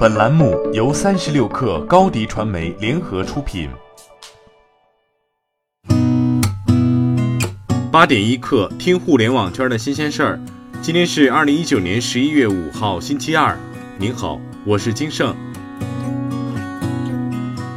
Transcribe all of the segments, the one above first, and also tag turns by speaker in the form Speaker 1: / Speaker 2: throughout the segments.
Speaker 1: 本栏目由三十六氪高低传媒联合出品。
Speaker 2: 八点一刻，听互联网圈的新鲜事儿。今天是二零一九年十一月五号，星期二。您好，我是金盛。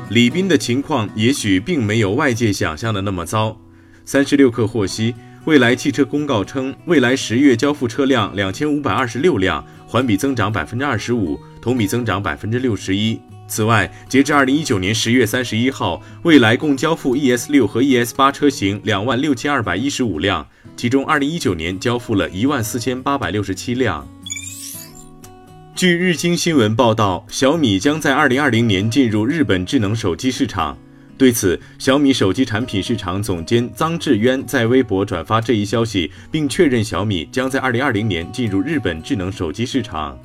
Speaker 2: 李斌的情况也许并没有外界想象的那么糟。三十六氪获悉，蔚来汽车公告称，蔚来十月交付车辆两千五百二十六辆，环比增长百分之二十五，同比增长百分之六十一。此外，截至二零一九年十月三十一号，蔚来共交付 ES 六和 ES 八车型两万六千二百一十五辆，其中二零一九年交付了一万四千八百六十七辆。据日经新闻报道，小米将在二零二零年进入日本智能手机市场。对此，小米手机产品市场总监臧志渊在微博转发这一消息，并确认小米将在二零二零年进入日本智能手机市场。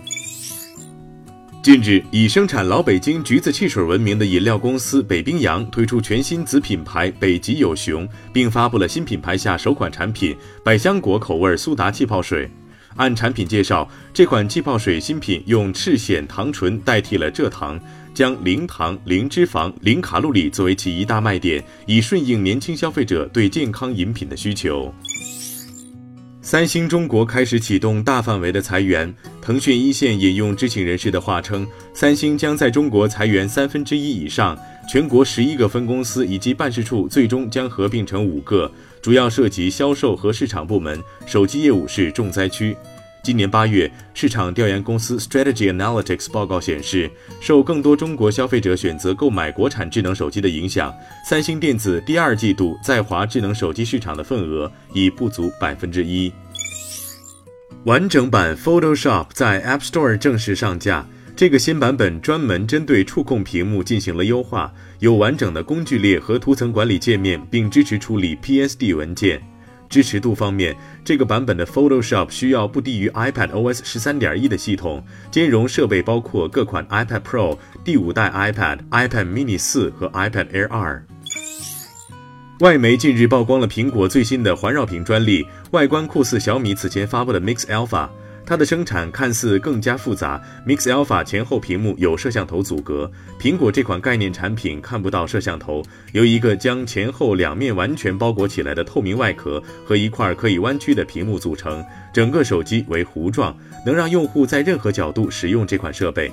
Speaker 2: 近日，以生产老北京橘子汽水闻名的饮料公司北冰洋推出全新子品牌北极有熊，并发布了新品牌下首款产品百香果口味苏打气泡水。按产品介绍，这款气泡水新品用赤藓糖醇代替了蔗糖。将零糖、零脂肪、零卡路里作为其一大卖点，以顺应年轻消费者对健康饮品的需求。三星中国开始启动大范围的裁员，腾讯一线引用知情人士的话称，三星将在中国裁员三分之一以上，全国十一个分公司以及办事处最终将合并成五个，主要涉及销售和市场部门，手机业务是重灾区。今年八月，市场调研公司 Strategy Analytics 报告显示，受更多中国消费者选择购买国产智能手机的影响，三星电子第二季度在华智能手机市场的份额已不足百分之一。完整版 Photoshop 在 App Store 正式上架，这个新版本专门针对触控屏幕进行了优化，有完整的工具列和图层管理界面，并支持处理 PSD 文件。支持度方面，这个版本的 Photoshop 需要不低于 iPad OS 十三点一的系统，兼容设备包括各款 iPad Pro、第五代 iPad、iPad Mini 四和 iPad Air 二。外媒近日曝光了苹果最新的环绕屏专利，外观酷似小米此前发布的 Mix Alpha。它的生产看似更加复杂，Mix Alpha 前后屏幕有摄像头阻隔，苹果这款概念产品看不到摄像头，由一个将前后两面完全包裹起来的透明外壳和一块可以弯曲的屏幕组成，整个手机为弧状，能让用户在任何角度使用这款设备。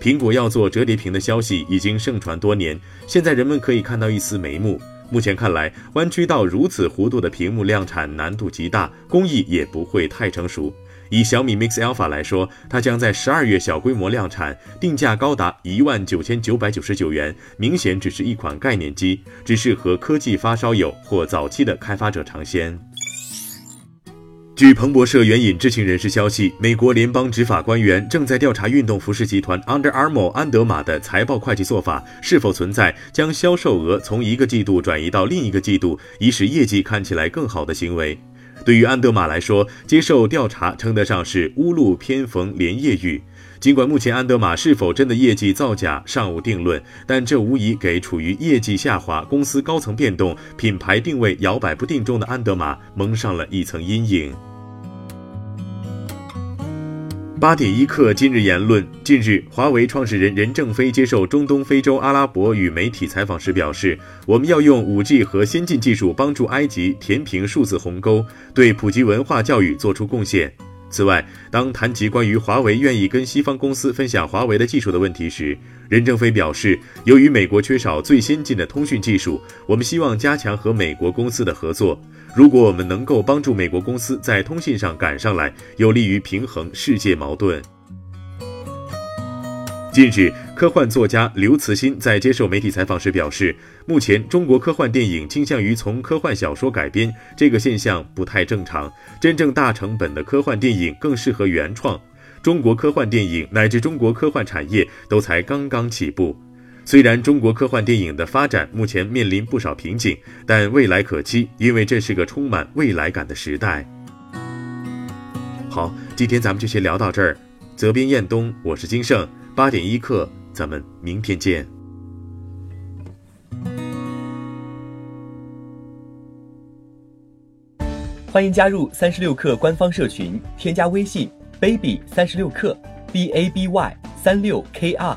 Speaker 2: 苹果要做折叠屏的消息已经盛传多年，现在人们可以看到一丝眉目。目前看来，弯曲到如此弧度的屏幕量产难度极大，工艺也不会太成熟。以小米 Mix Alpha 来说，它将在十二月小规模量产，定价高达一万九千九百九十九元，明显只是一款概念机，只适合科技发烧友或早期的开发者尝鲜。据彭博社援引知情人士消息，美国联邦执法官员正在调查运动服饰集团 Under Armour 安德玛的财报会计做法是否存在将销售额从一个季度转移到另一个季度，以使业绩看起来更好的行为。对于安德玛来说，接受调查称得上是屋漏偏逢连夜雨。尽管目前安德玛是否真的业绩造假尚无定论，但这无疑给处于业绩下滑、公司高层变动、品牌定位摇摆不定中的安德玛蒙上了一层阴影。八点一刻，今日言论。近日，华为创始人任正非接受中东非洲阿拉伯与媒体采访时表示：“我们要用 5G 和先进技术帮助埃及填平数字鸿沟，对普及文化教育做出贡献。”此外，当谈及关于华为愿意跟西方公司分享华为的技术的问题时，任正非表示，由于美国缺少最先进的通讯技术，我们希望加强和美国公司的合作。如果我们能够帮助美国公司在通信上赶上来，有利于平衡世界矛盾。近日，科幻作家刘慈欣在接受媒体采访时表示，目前中国科幻电影倾向于从科幻小说改编，这个现象不太正常。真正大成本的科幻电影更适合原创。中国科幻电影乃至中国科幻产业都才刚刚起步。虽然中国科幻电影的发展目前面临不少瓶颈，但未来可期，因为这是个充满未来感的时代。好，今天咱们就先聊到这儿。责编：彦东，我是金盛。八点一刻，咱们明天见。
Speaker 3: 欢迎加入三十六氪官方社群，添加微信 baby 三十六氪 b a b y。三六 kr，